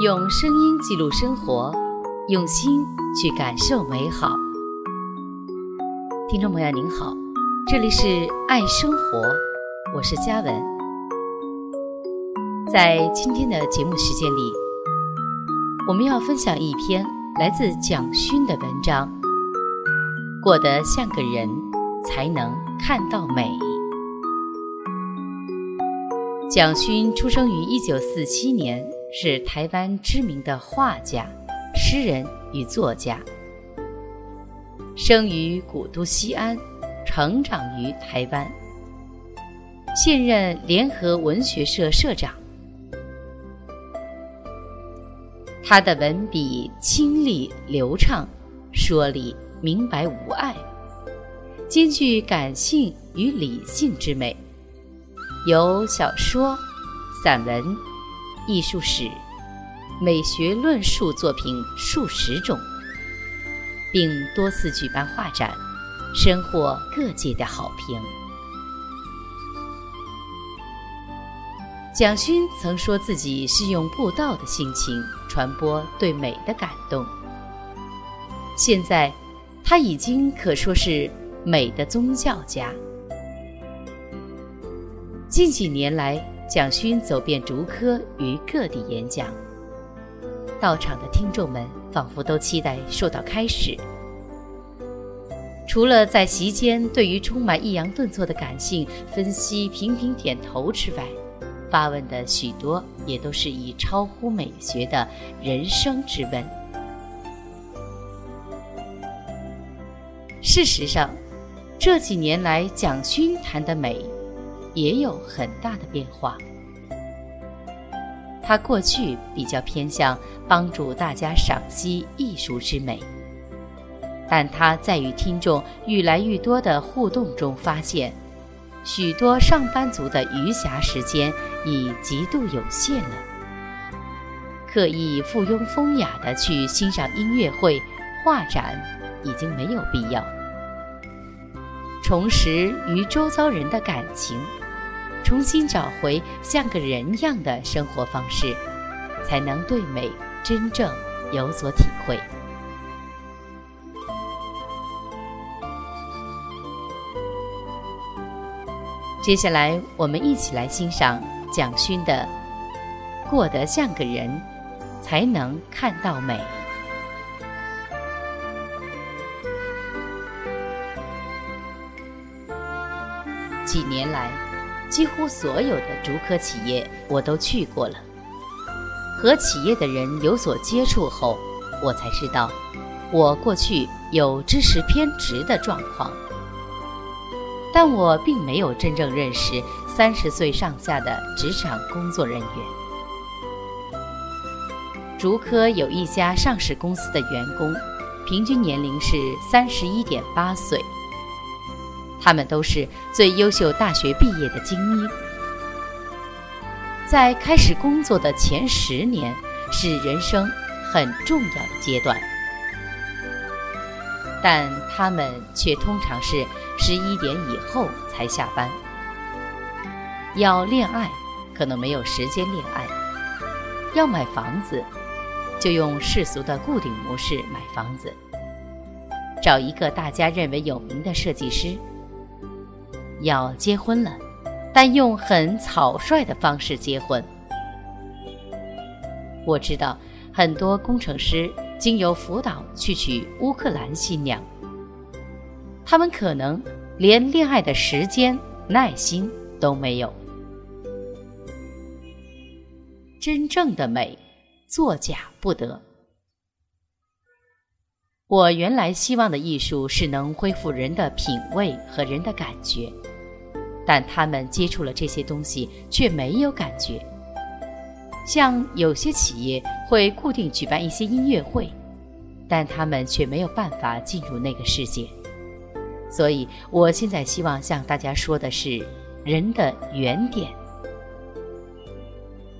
用声音记录生活，用心去感受美好。听众朋友您好，这里是爱生活，我是嘉文。在今天的节目时间里，我们要分享一篇来自蒋勋的文章：过得像个人，才能看到美。蒋勋出生于一九四七年。是台湾知名的画家、诗人与作家，生于古都西安，成长于台湾，现任联合文学社社长。他的文笔清丽流畅，说理明白无碍，兼具感性与理性之美，有小说、散文。艺术史、美学论述作品数十种，并多次举办画展，深获各界的好评。蒋勋曾说自己是用布道的心情传播对美的感动。现在，他已经可说是美的宗教家。近几年来。蒋勋走遍竹科与各地演讲，到场的听众们仿佛都期待受到开始。除了在席间对于充满抑扬顿挫的感性分析频频点头之外，发问的许多也都是以超乎美学的人生之问。事实上，这几年来蒋勋谈的美。也有很大的变化。他过去比较偏向帮助大家赏析艺术之美，但他在与听众愈来愈多的互动中发现，许多上班族的余暇时间已极度有限了。刻意附庸风雅的去欣赏音乐会、画展，已经没有必要。重拾与周遭人的感情。重新找回像个人样的生活方式，才能对美真正有所体会。接下来，我们一起来欣赏蒋勋的《过得像个人，才能看到美》。几年来。几乎所有的竹科企业我都去过了，和企业的人有所接触后，我才知道，我过去有知识偏执的状况。但我并没有真正认识三十岁上下的职场工作人员。竹科有一家上市公司的员工，平均年龄是三十一点八岁。他们都是最优秀大学毕业的精英，在开始工作的前十年是人生很重要的阶段，但他们却通常是十一点以后才下班。要恋爱，可能没有时间恋爱；要买房子，就用世俗的固定模式买房子，找一个大家认为有名的设计师。要结婚了，但用很草率的方式结婚。我知道很多工程师经由辅导去娶乌克兰新娘，他们可能连恋爱的时间、耐心都没有。真正的美，作假不得。我原来希望的艺术是能恢复人的品味和人的感觉。但他们接触了这些东西却没有感觉。像有些企业会固定举办一些音乐会，但他们却没有办法进入那个世界。所以我现在希望向大家说的是，人的原点。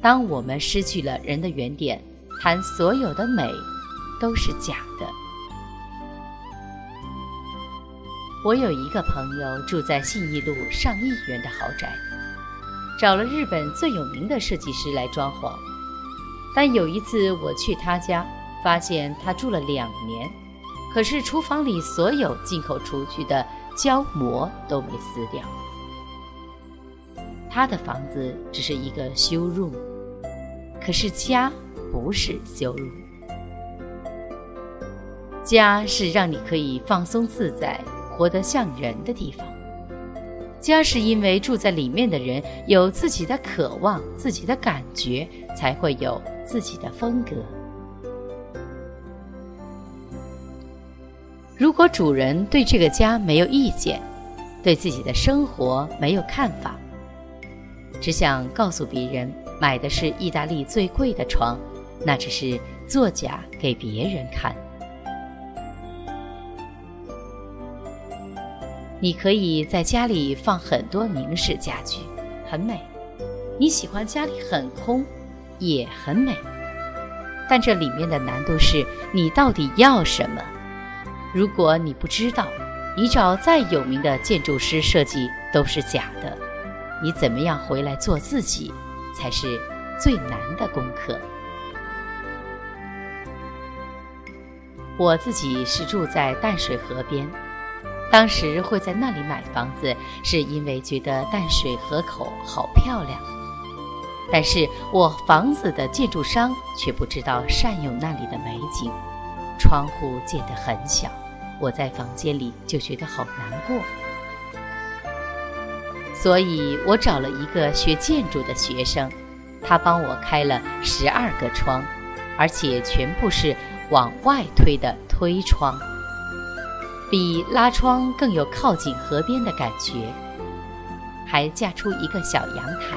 当我们失去了人的原点，谈所有的美都是假的。我有一个朋友住在信义路上亿元的豪宅，找了日本最有名的设计师来装潢。但有一次我去他家，发现他住了两年，可是厨房里所有进口厨具的胶膜都没撕掉。他的房子只是一个修 room，可是家不是修 room，家是让你可以放松自在、活得像人的地方。家是因为住在里面的人有自己的渴望、自己的感觉，才会有自己的风格。如果主人对这个家没有意见，对自己的生活没有看法，只想告诉别人买的是意大利最贵的床，那只是作假给别人看。你可以在家里放很多名式家具，很美；你喜欢家里很空，也很美。但这里面的难度是你到底要什么？如果你不知道，你找再有名的建筑师设计都是假的。你怎么样回来做自己，才是最难的功课。我自己是住在淡水河边。当时会在那里买房子，是因为觉得淡水河口好漂亮。但是我房子的建筑商却不知道善用那里的美景，窗户建得很小，我在房间里就觉得好难过。所以我找了一个学建筑的学生，他帮我开了十二个窗，而且全部是往外推的推窗。比拉窗更有靠近河边的感觉，还架出一个小阳台，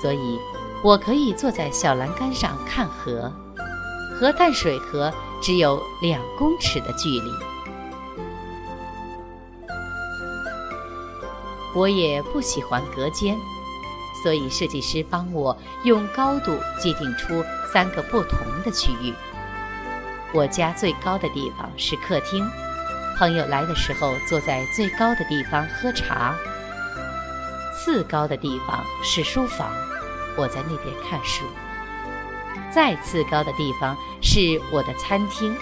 所以我可以坐在小栏杆上看河，和淡水河只有两公尺的距离。我也不喜欢隔间，所以设计师帮我用高度界定出三个不同的区域。我家最高的地方是客厅，朋友来的时候坐在最高的地方喝茶。次高的地方是书房，我在那边看书。再次高的地方是我的餐厅。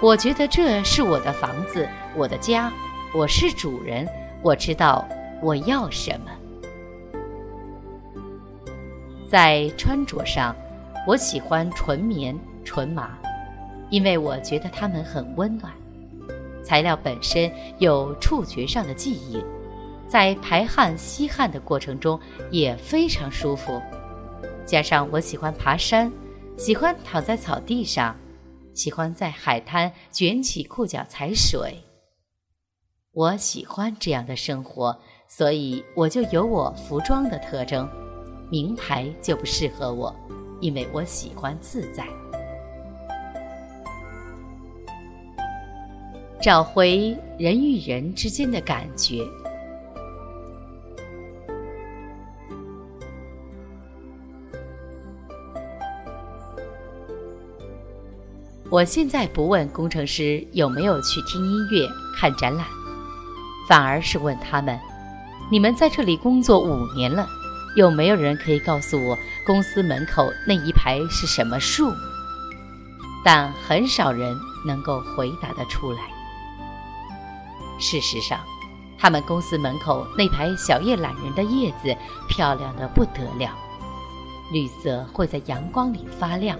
我觉得这是我的房子，我的家，我是主人，我知道我要什么。在穿着上，我喜欢纯棉、纯麻。因为我觉得它们很温暖，材料本身有触觉上的记忆，在排汗吸汗的过程中也非常舒服。加上我喜欢爬山，喜欢躺在草地上，喜欢在海滩卷起裤脚踩水。我喜欢这样的生活，所以我就有我服装的特征。名牌就不适合我，因为我喜欢自在。找回人与人之间的感觉。我现在不问工程师有没有去听音乐、看展览，反而是问他们：你们在这里工作五年了，有没有人可以告诉我公司门口那一排是什么树？但很少人能够回答得出来。事实上，他们公司门口那排小叶懒人的叶子漂亮的不得了，绿色会在阳光里发亮。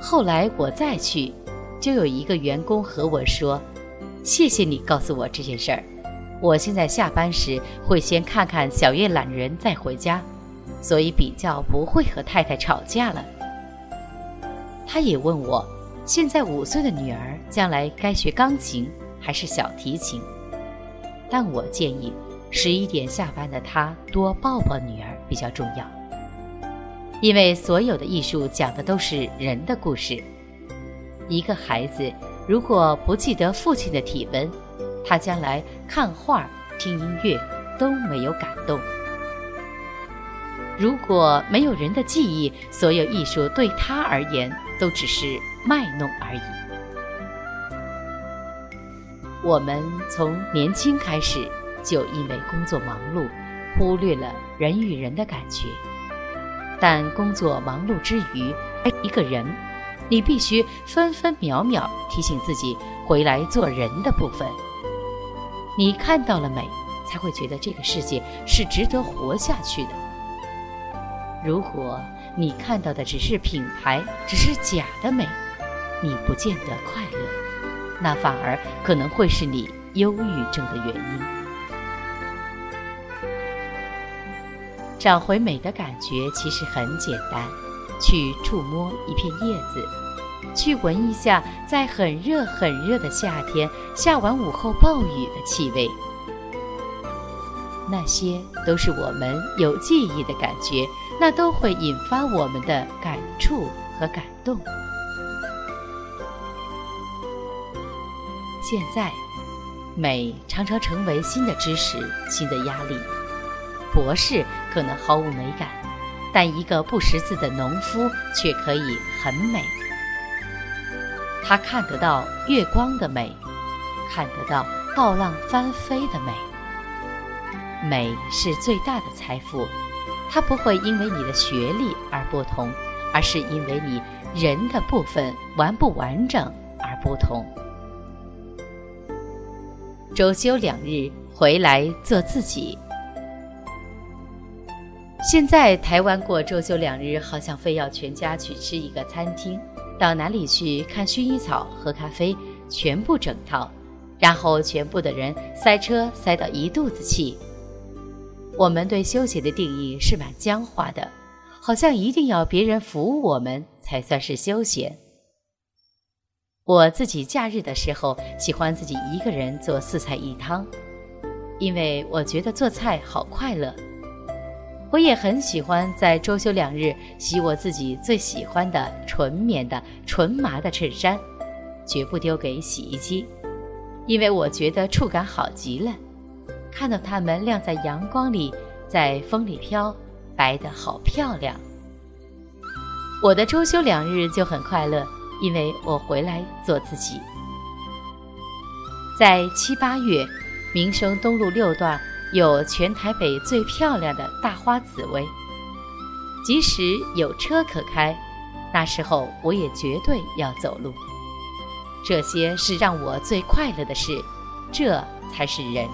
后来我再去，就有一个员工和我说：“谢谢你告诉我这件事儿。”我现在下班时会先看看小叶懒人再回家，所以比较不会和太太吵架了。他也问我，现在五岁的女儿将来该学钢琴还是小提琴？但我建议，十一点下班的他多抱抱女儿比较重要，因为所有的艺术讲的都是人的故事。一个孩子如果不记得父亲的体温，他将来看画、听音乐都没有感动。如果没有人的记忆，所有艺术对他而言都只是卖弄而已。我们从年轻开始就因为工作忙碌，忽略了人与人的感觉。但工作忙碌之余，爱一个人，你必须分分秒秒提醒自己回来做人的部分。你看到了美，才会觉得这个世界是值得活下去的。如果你看到的只是品牌，只是假的美，你不见得快乐，那反而可能会是你忧郁症的原因。找回美的感觉其实很简单，去触摸一片叶子，去闻一下在很热很热的夏天下完午后暴雨的气味，那些都是我们有记忆的感觉，那都会引发我们的感触和感动。现在，美常常成为新的知识、新的压力。博士可能毫无美感，但一个不识字的农夫却可以很美。他看得到月光的美，看得到暴浪翻飞的美。美是最大的财富，它不会因为你的学历而不同，而是因为你人的部分完不完整而不同。周休两日回来做自己。现在台湾过周休两日，好像非要全家去吃一个餐厅，到哪里去看薰衣草、喝咖啡，全部整套，然后全部的人塞车塞到一肚子气。我们对休闲的定义是蛮僵化的，好像一定要别人服务我们才算是休闲。我自己假日的时候喜欢自己一个人做四菜一汤，因为我觉得做菜好快乐。我也很喜欢在周休两日洗我自己最喜欢的纯棉的纯麻的衬衫，绝不丢给洗衣机，因为我觉得触感好极了。看到它们晾在阳光里，在风里飘，白得好漂亮。我的周休两日就很快乐，因为我回来做自己。在七八月，民生东路六段。有全台北最漂亮的大花紫薇，即使有车可开，那时候我也绝对要走路。这些是让我最快乐的事，这才是人。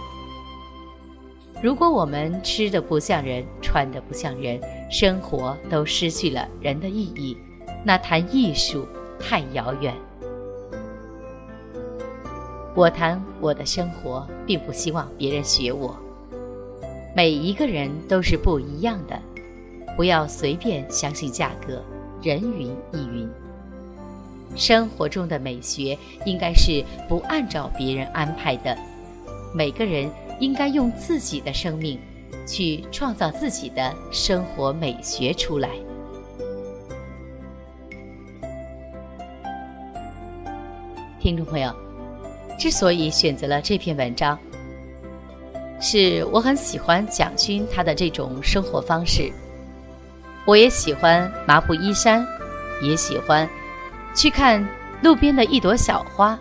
如果我们吃的不像人，穿的不像人，生活都失去了人的意义，那谈艺术太遥远。我谈我的生活，并不希望别人学我。每一个人都是不一样的，不要随便相信价格，人云亦云。生活中的美学应该是不按照别人安排的，每个人应该用自己的生命去创造自己的生活美学出来。听众朋友，之所以选择了这篇文章。是我很喜欢蒋勋他的这种生活方式，我也喜欢麻布衣衫，也喜欢去看路边的一朵小花。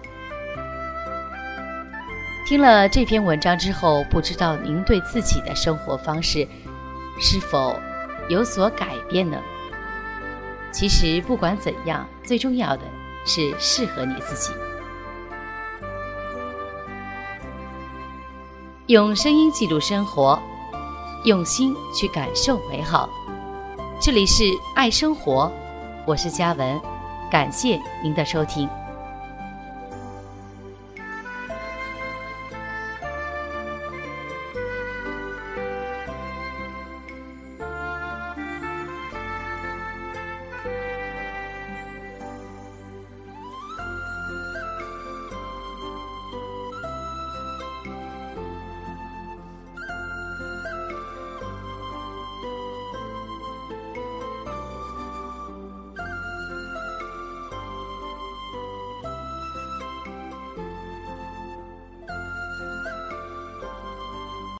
听了这篇文章之后，不知道您对自己的生活方式是否有所改变呢？其实不管怎样，最重要的是适合你自己。用声音记录生活，用心去感受美好。这里是爱生活，我是嘉文，感谢您的收听。